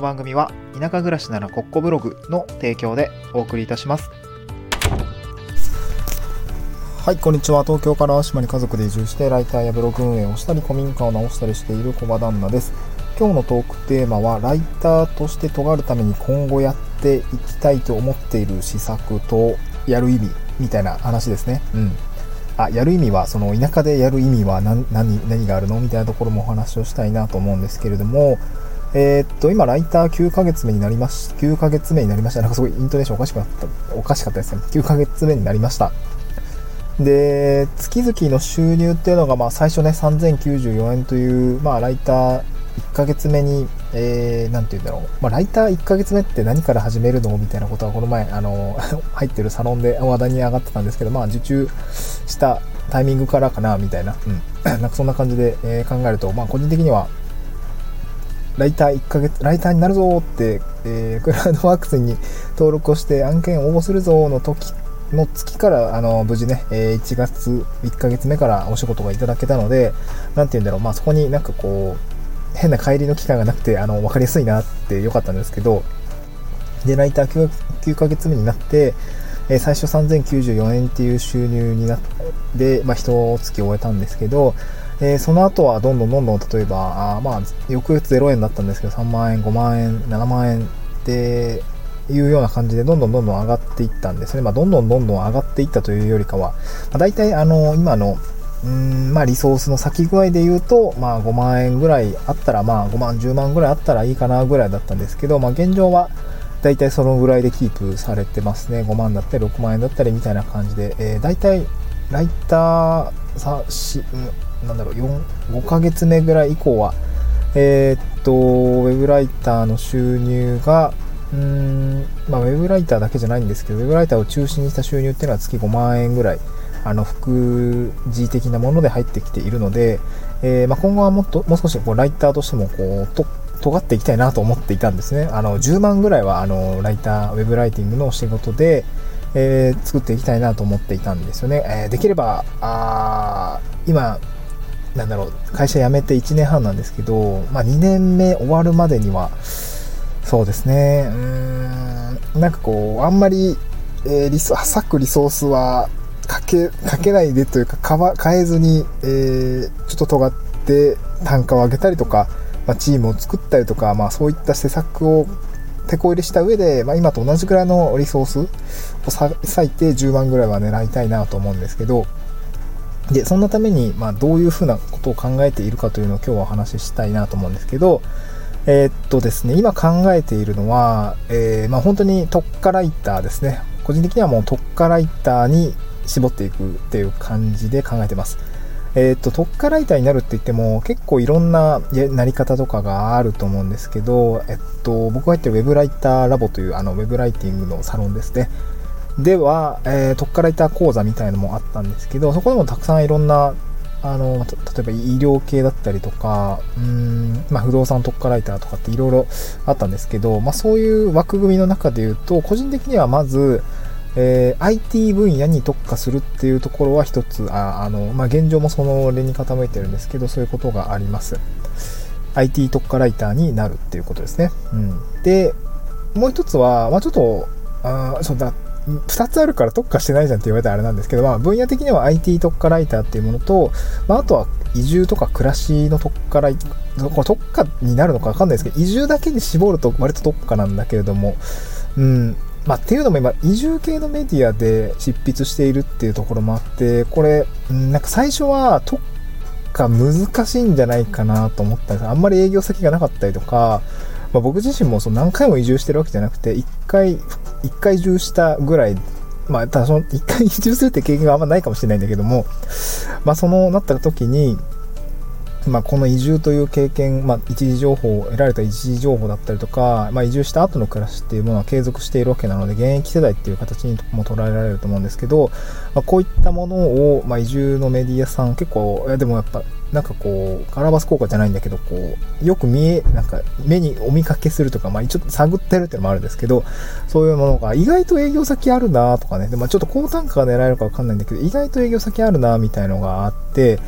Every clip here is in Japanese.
の番組は田舎暮らしならコッコブログの提供でお送りいたします。はいこんにちは。東京から島に家族で移住してライターやブログ運営をしたり古民家を直したりしている小場旦那です。今日のトークテーマはライターとして尖るために今後やっていきたいと思っている施策とやる意味みたいな話ですね。うん。あやる意味はその田舎でやる意味は何何何があるの？みたいなところもお話をしたいなと思うんですけれどもえー、っと、今、ライター9ヶ月目になりまし、9ヶ月目になりました。なんかすごいイントネーションおかしかった、おかしかったですね。9ヶ月目になりました。で、月々の収入っていうのが、まあ、最初ね、3094円という、まあ、ライター1ヶ月目に、えー、なんて言うんだろう。まあ、ライター1ヶ月目って何から始めるのみたいなことは、この前、あの、入ってるサロンで話題に上がってたんですけど、まあ、受注したタイミングからかな、みたいな。うん。なんかそんな感じで、えー、考えると、まあ、個人的には、ライター1ヶ月、ライターになるぞって、えー、クラウドワークスに登録をして案件応募するぞの時の月から、あの、無事ね、え1月、1ヶ月目からお仕事がいただけたので、なんて言うんだろう、まあそこになんかこう、変な帰りの期間がなくて、あの、わかりやすいなってよかったんですけど、で、ライター 9, 9ヶ月目になって、え最初3094円っていう収入になって、まあ、一月終えたんですけど、えー、その後はどんどんどんどん例えば、あまあ、翌月0円だったんですけど、3万円、5万円、7万円っていうような感じで、どんどんどんどん上がっていったんですね。まあ、どんどんどんどん上がっていったというよりかは、まあ、大体、あの、今の、うんまあ、リソースの先具合で言うと、まあ、5万円ぐらいあったら、まあ、5万、10万ぐらいあったらいいかなぐらいだったんですけど、まあ、現状は、大体そのぐらいでキープされてますね。5万だったり、6万円だったりみたいな感じで、えー、大体、ライターさし、なんだろう、4、5ヶ月目ぐらい以降は、えー、っと、ウェブライターの収入が、うーん、まあ、ウェブライターだけじゃないんですけど、ウェブライターを中心にした収入っていうのは月5万円ぐらい、あの、副次的なもので入ってきているので、えー、まあ、今後はもっと、もう少しこう、ライターとしても、こう、と、尖っていきたいなと思っていたんですね。あの、10万ぐらいは、あの、ライター、ウェブライティングの仕事で、えー、作っていきたいなと思っていたんですよね。えー、できれば、あ今、なんだろう、会社辞めて1年半なんですけど、まあ、2年目終わるまでには、そうですね、うーん、なんかこう、あんまり、えー、リソ、割くリソースは、かけ、かけないでというか、かわ、変えずに、えー、ちょっと尖って単価を上げたりとか、まあ、チームを作ったりとか、まあ、そういった施策を手こ入れした上で、まあ、今と同じぐらいのリソースを割いて10万ぐらいは狙いたいなと思うんですけど、で、そんなために、まあ、どういうふうなことを考えているかというのを今日はお話ししたいなと思うんですけど、えー、っとですね、今考えているのは、えー、まあ、本当に特化ライターですね。個人的にはもう特化ライターに絞っていくっていう感じで考えてます。えー、っと、特化ライターになるって言っても結構いろんななり方とかがあると思うんですけど、えっと、僕が入ってるウェブライターラボというあのウェブライティングのサロンですね。では、えー、特化ライター講座みたいのもあったんですけど、そこでもたくさんいろんな、あの、例えば医療系だったりとか、うん、まあ、不動産特化ライターとかっていろいろあったんですけど、まあ、そういう枠組みの中で言うと、個人的にはまず、えー、IT 分野に特化するっていうところは一つ、ああの、まあ、現状もその例に傾いてるんですけど、そういうことがあります。IT 特化ライターになるっていうことですね。うん。で、もう一つは、まあ、ちょっと、あそうだ、2つあるから特化してないじゃんって言われたらあれなんですけど、まあ、分野的には IT 特化ライターっていうものと、まあ、あとは移住とか暮らしの特化ライター、特化になるのかわかんないですけど、移住だけに絞ると割と特化なんだけれども、うん、まあ、っていうのも今、移住系のメディアで執筆しているっていうところもあって、これん、なんか最初は特化難しいんじゃないかなと思ったんです。あんまり営業先がなかったりとか、まあ、僕自身もその何回も移住してるわけじゃなくて、1回、一回移住したぐらい、まあ、ただその一回移住するって経験があんまないかもしれないんだけども、まあ、そのなった時に、まあ、この移住という経験、まあ、一時情報得られた一時情報だったりとか、まあ、移住した後の暮らしっていうものは継続しているわけなので、現役世代っていう形にも捉えられると思うんですけど、まあ、こういったものを、まあ、移住のメディアさん結構、いやでもやっぱなんかこう、カラバス効果じゃないんだけど、こう、よく見え、なんか目にお見かけするとか、まあちょっと探ってるっていうのもあるんですけど、そういうものが意外と営業先あるなとかね、でまあちょっと高単価が狙えるかわかんないんだけど、意外と営業先あるなみたいのがあって、こ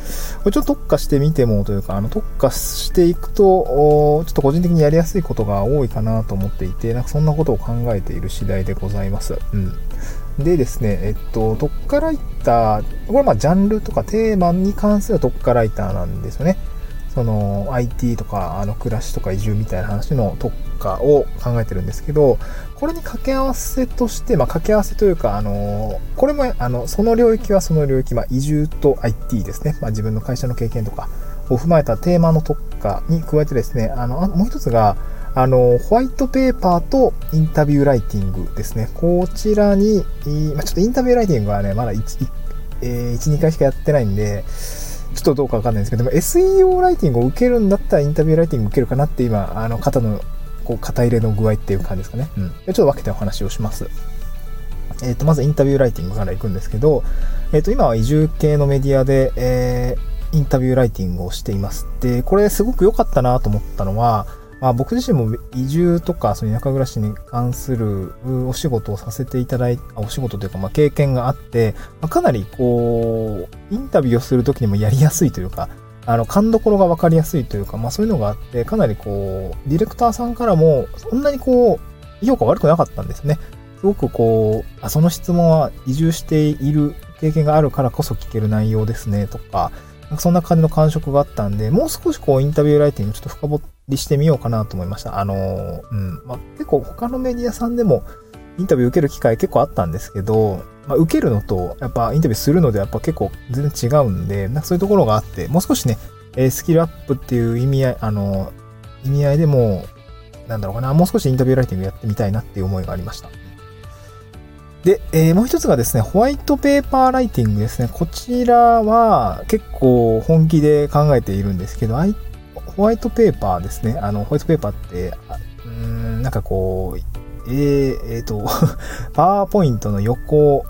れちょっと特化してみてもというか、あの特化していくと、ちょっと個人的にやりやすいことが多いかなと思っていて、なんかそんなことを考えている次第でございます。うん。でですね、えっと、特化ライター、これまあジャンルとかテーマに関する特化ライターなんですよね。その IT とかあの暮らしとか移住みたいな話の特化を考えてるんですけど、これに掛け合わせとして、まあ掛け合わせというか、あの、これもあの、その領域はその領域、まあ移住と IT ですね。まあ自分の会社の経験とかを踏まえたテーマの特化に加えてですね、あの、もう一つが、あの、ホワイトペーパーとインタビューライティングですね。こちらに、まあ、ちょっとインタビューライティングはね、まだ1、えー、1 2回しかやってないんで、ちょっとどうかわかんないんですけども、SEO ライティングを受けるんだったらインタビューライティング受けるかなって今、あの、肩の、こう、肩入れの具合っていう感じですかね。うん。ちょっと分けてお話をします。えっ、ー、と、まずインタビューライティングから行くんですけど、えっ、ー、と、今は移住系のメディアで、えー、インタビューライティングをしています。で、これすごく良かったなと思ったのは、まあ、僕自身も移住とか、その田舎暮らしに関するお仕事をさせていただいた、お仕事というか、まあ、経験があって、まあ、かなりこう、インタビューをするときにもやりやすいというか、あの、勘どころが分かりやすいというか、まあそういうのがあって、かなりこう、ディレクターさんからも、そんなにこう、評価悪くなかったんですね。すごくこう、あ、その質問は移住している経験があるからこそ聞ける内容ですね、とか、そんな感じの感触があったんで、もう少しこうインタビューライティングちょっと深掘っりしてみようかなと思いました。あのうん。まあ、結構他のメディアさんでもインタビュー受ける機会結構あったんですけど、まあ、受けるのと、やっぱインタビューするのでやっぱ結構全然違うんで、なんかそういうところがあって、もう少しね、えスキルアップっていう意味合い、あの、意味合いでも、なんだろうかな、もう少しインタビューライティングやってみたいなっていう思いがありました。で、えー、もう一つがですね、ホワイトペーパーライティングですね。こちらは結構本気で考えているんですけど、ホワイトペーパーですね。あの、ホワイトペーパーって、うん、なんかこう、えー、えー、と、パワーポイントの横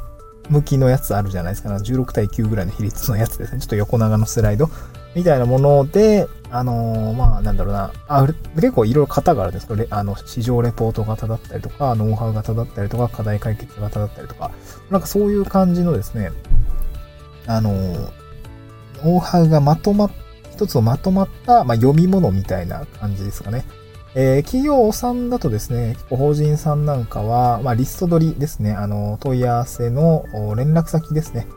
向きのやつあるじゃないですか。16対9ぐらいの比率のやつですね。ちょっと横長のスライドみたいなもので、あのー、まあ、なんだろうな、あ結構いろいろ型があるんですけど、あの、市場レポート型だったりとか、ノウハウ型だったりとか、課題解決型だったりとか、なんかそういう感じのですね、あのー、ノウハウがまとまっ、一つをまとまった、まあ、読み物みたいな感じですかね。えー、企業さんだとですね、法人さんなんかは、まあ、リスト取りですね、あの、問い合わせの連絡先ですね、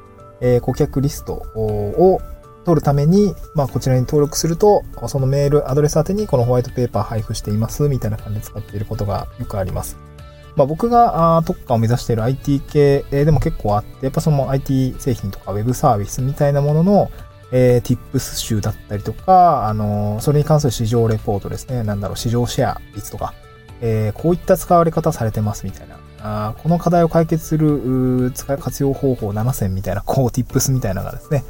えー、顧客リストを取るために、まあ、こちらに登録すると、そのメール、アドレス宛てにこのホワイトペーパー配布しています、みたいな感じで使っていることがよくあります。まあ、僕が特化を目指している IT 系でも結構あって、やっぱその IT 製品とか Web サービスみたいなものの、えー、Tips 集だったりとか、あのー、それに関する市場レポートですね。なんだろう、市場シェア率とか、えー、こういった使われ方されてますみたいな。あこの課題を解決する使い活用方法7選みたいな、こう Tips みたいなのがですね、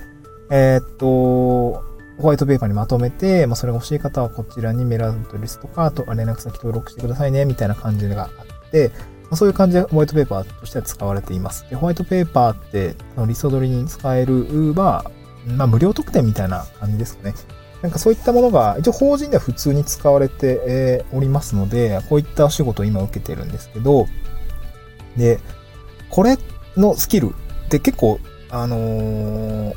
えー、っと、ホワイトペーパーにまとめて、まあ、それが欲しい方はこちらにメールアドレスとか、あと連絡先登録してくださいね、みたいな感じがあって、まあ、そういう感じでホワイトペーパーとしては使われています。でホワイトペーパーって、リスト取りに使える、まあ、まあ、無料特典みたいな感じですかね。なんかそういったものが、一応法人では普通に使われておりますので、こういったお仕事を今受けてるんですけど、で、これのスキルって結構、あのー、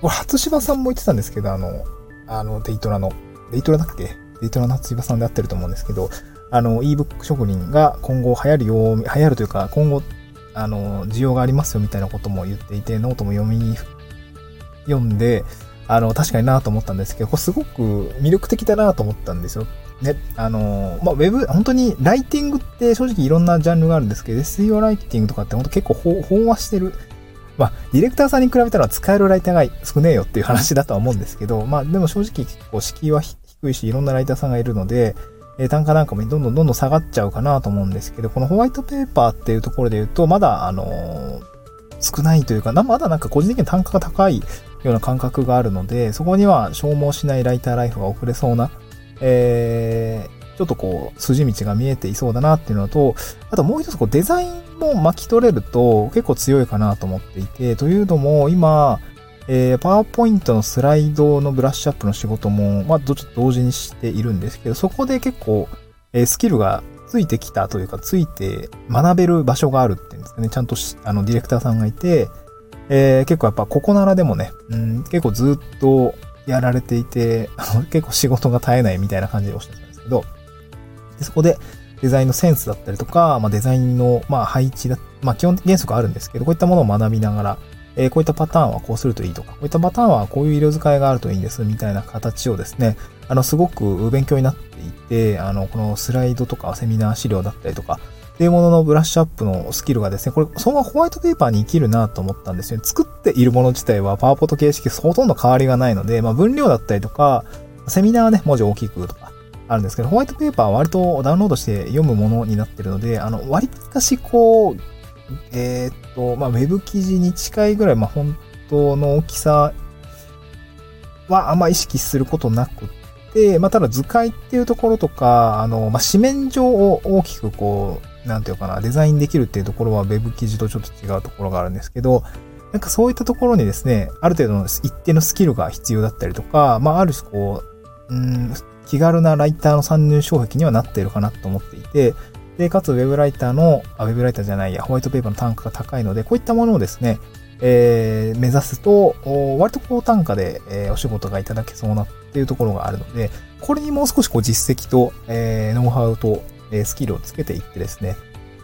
これ、初芝さんも言ってたんですけど、あの、あの、デイトラの、デイトラだっけ？デイトラの初芝さんで合ってると思うんですけど、あの、ebook 職人が今後流行るよう、流行るというか、今後、あの、需要がありますよみたいなことも言っていて、ノートも読み、読んで、あの、確かになと思ったんですけど、これすごく魅力的だなと思ったんですよ。ね、あの、まあ、ウェブ、本当にライティングって正直いろんなジャンルがあるんですけど、SEO ライティングとかって本当結構飽和してるまあ、ディレクターさんに比べたら使えるライターが少ねえよっていう話だとは思うんですけど、まあ、でも正直結構敷居は低いし、いろんなライターさんがいるので、え単価なんかもどんどんどんどん下がっちゃうかなと思うんですけど、このホワイトペーパーっていうところで言うと、まだ、あの、少ないというか、まだなんか個人的に単価が高いような感覚があるので、そこには消耗しないライターライフが送れそうな、えー、ちょっとこう、筋道が見えていそうだなっていうのと、あともう一つこう、デザインも巻き取れると結構強いかなと思っていて、というのも今、えー、パワーポイントのスライドのブラッシュアップの仕事も、まあ、どちと同時にしているんですけど、そこで結構、えー、スキルがついてきたというか、ついて学べる場所があるっていうんですかね。ちゃんとあの、ディレクターさんがいて、えー、結構やっぱここならでもね、うん、結構ずっとやられていて、あの、結構仕事が絶えないみたいな感じでおっしゃったんですけど、でそこでデザインのセンスだったりとか、まあ、デザインの、まあ、配置だ、まあ、基本原則あるんですけど、こういったものを学びながら、えー、こういったパターンはこうするといいとか、こういったパターンはこういう色使いがあるといいんです、みたいな形をですね、あの、すごく勉強になっていて、あの、このスライドとかセミナー資料だったりとか、っていうもののブラッシュアップのスキルがですね、これ、そのままホワイトペーパーに生きるなと思ったんですよね。作っているもの自体はパワーポット形式ほとんど変わりがないので、まあ分量だったりとか、セミナーはね、文字大きくとか、あるんですけど、ホワイトペーパーは割とダウンロードして読むものになってるので、あの、割かしこう、えー、っと、まあ、ウェブ記事に近いぐらい、まあ、本当の大きさはあんま意識することなくて、まあ、ただ図解っていうところとか、あの、まあ、紙面上を大きくこう、なんていうかな、デザインできるっていうところは Web 記事とちょっと違うところがあるんですけど、なんかそういったところにですね、ある程度の一定のスキルが必要だったりとか、まあ、ある種こう、うん、気軽なライターの参入障壁にはなっているかなと思っていて、で、かつウェブライターの、あ、ウェブライターじゃないや、ホワイトペーパーの単価が高いので、こういったものをですね、えー、目指すと、割と高単価で、えー、お仕事がいただけそうなっていうところがあるので、これにもう少しこう実績と、えー、ノウハウと、え、スキルをつけていってですね、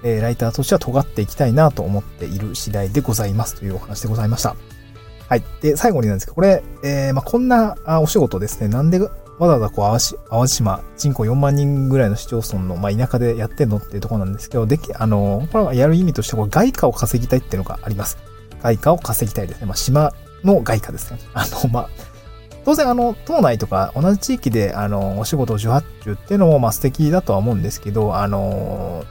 え、ライターとしては尖っていきたいなと思っている次第でございますというお話でございました。はい。で、最後になんですけど、これ、え、まあ、こんなお仕事ですね、なんでわざわざこう、淡路島、人口4万人ぐらいの市町村の、まあ、田舎でやってんのっていうところなんですけど、でき、あの、これはやる意味としてこう外貨を稼ぎたいっていうのがあります。外貨を稼ぎたいですね。まあ、島の外貨ですね。あの、まあ、当然、あの、島内とか同じ地域で、あの、お仕事を受発注っていうのも、まあ、素敵だとは思うんですけど、あの、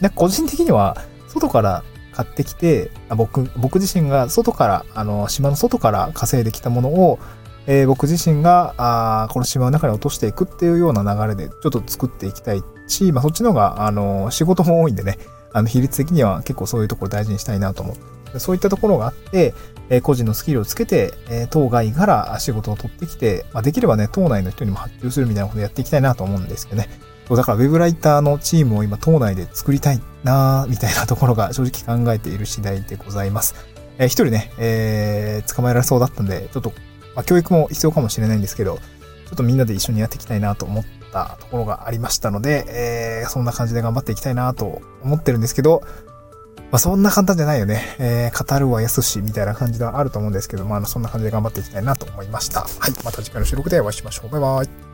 なんか個人的には、外から買ってきて、僕、僕自身が外から、あの、島の外から稼いできたものを、えー、僕自身が、あこの島の中に落としていくっていうような流れで、ちょっと作っていきたいし、まあ、そっちの方が、あの、仕事も多いんでね、あの、比率的には結構そういうところ大事にしたいなと思って、そういったところがあって、え、個人のスキルをつけて、え、当該から仕事を取ってきて、まあ、できればね、島内の人にも発注するみたいなことをやっていきたいなと思うんですけどね。そうだから、ウェブライターのチームを今、島内で作りたいなみたいなところが 正直考えている次第でございます。えー、一人ね、えー、捕まえられそうだったんで、ちょっと、まあ、教育も必要かもしれないんですけど、ちょっとみんなで一緒にやっていきたいなと思ったところがありましたので、えー、そんな感じで頑張っていきたいなと思ってるんですけど、まあ、そんな簡単じゃないよね。えー、語るは安しみたいな感じではあると思うんですけど、まあ、そんな感じで頑張っていきたいなと思いました。はい。また次回の収録でお会いしましょう。バイバイ。